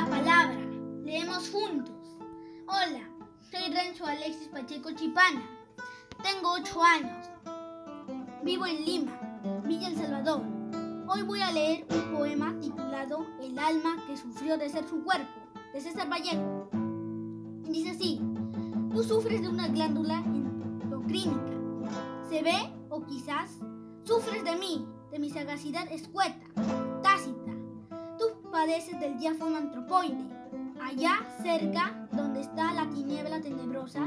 la palabra. Leemos juntos. Hola, soy Renzo Alexis Pacheco Chipana. Tengo 8 años. Vivo en Lima, Villa El Salvador. Hoy voy a leer un poema titulado El alma que sufrió de ser su cuerpo, de César Vallejo. Dice así, tú sufres de una glándula endocrínica. Se ve, o quizás, sufres de mí, de mi sagacidad escueta. Tú padeces del diáfono antropoide. Allá, cerca, donde está la tiniebla tenebrosa,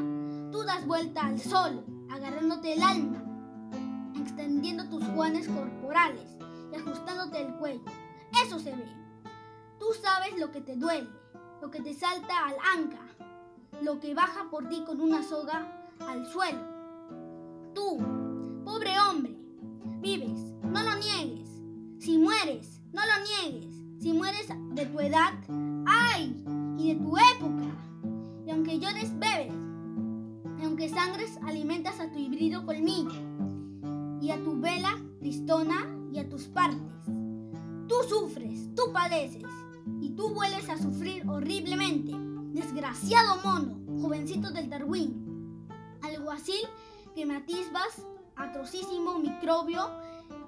tú das vuelta al sol, agarrándote el alma, extendiendo tus juanes corporales y ajustándote el cuello. Eso se ve. Tú sabes lo que te duele, lo que te salta al anca, lo que baja por ti con una soga al suelo. Tú, pobre hombre, vives, no lo niegues. Si mueres, no lo niegues. Si mueres de tu edad, ¡ay! Y de tu época. Y aunque llores, bebes. Y aunque sangres, alimentas a tu híbrido colmillo. Y a tu vela tristona y a tus partes. Tú sufres, tú padeces. Y tú vuelves a sufrir horriblemente. Desgraciado mono, jovencito del Darwin. Alguacil que me atisbas, atrocísimo microbio,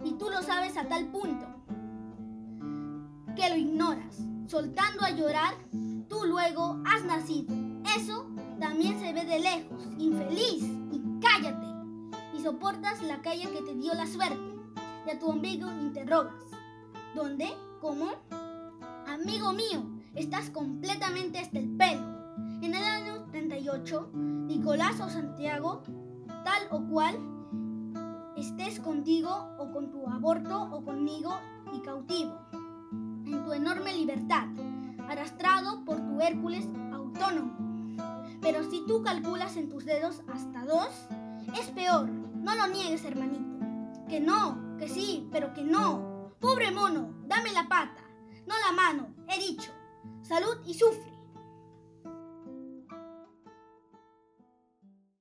y tú lo sabes a tal punto que lo ignoras. Soltando a llorar, tú luego has nacido. Eso también se ve de lejos, infeliz, y cállate. Y soportas la calle que te dio la suerte. Y a tu ombligo interrogas. ¿Dónde? ¿Cómo? Amigo mío, estás completamente hasta el pelo. En el año 38, Nicolás o Santiago, tal o cual, estés contigo o con tu aborto o conmigo y cautivo en tu enorme libertad, arrastrado por tu Hércules autónomo. Pero si tú calculas en tus dedos hasta dos, es peor. No lo niegues, hermanito. Que no, que sí, pero que no. Pobre mono, dame la pata, no la mano, he dicho. Salud y sufre.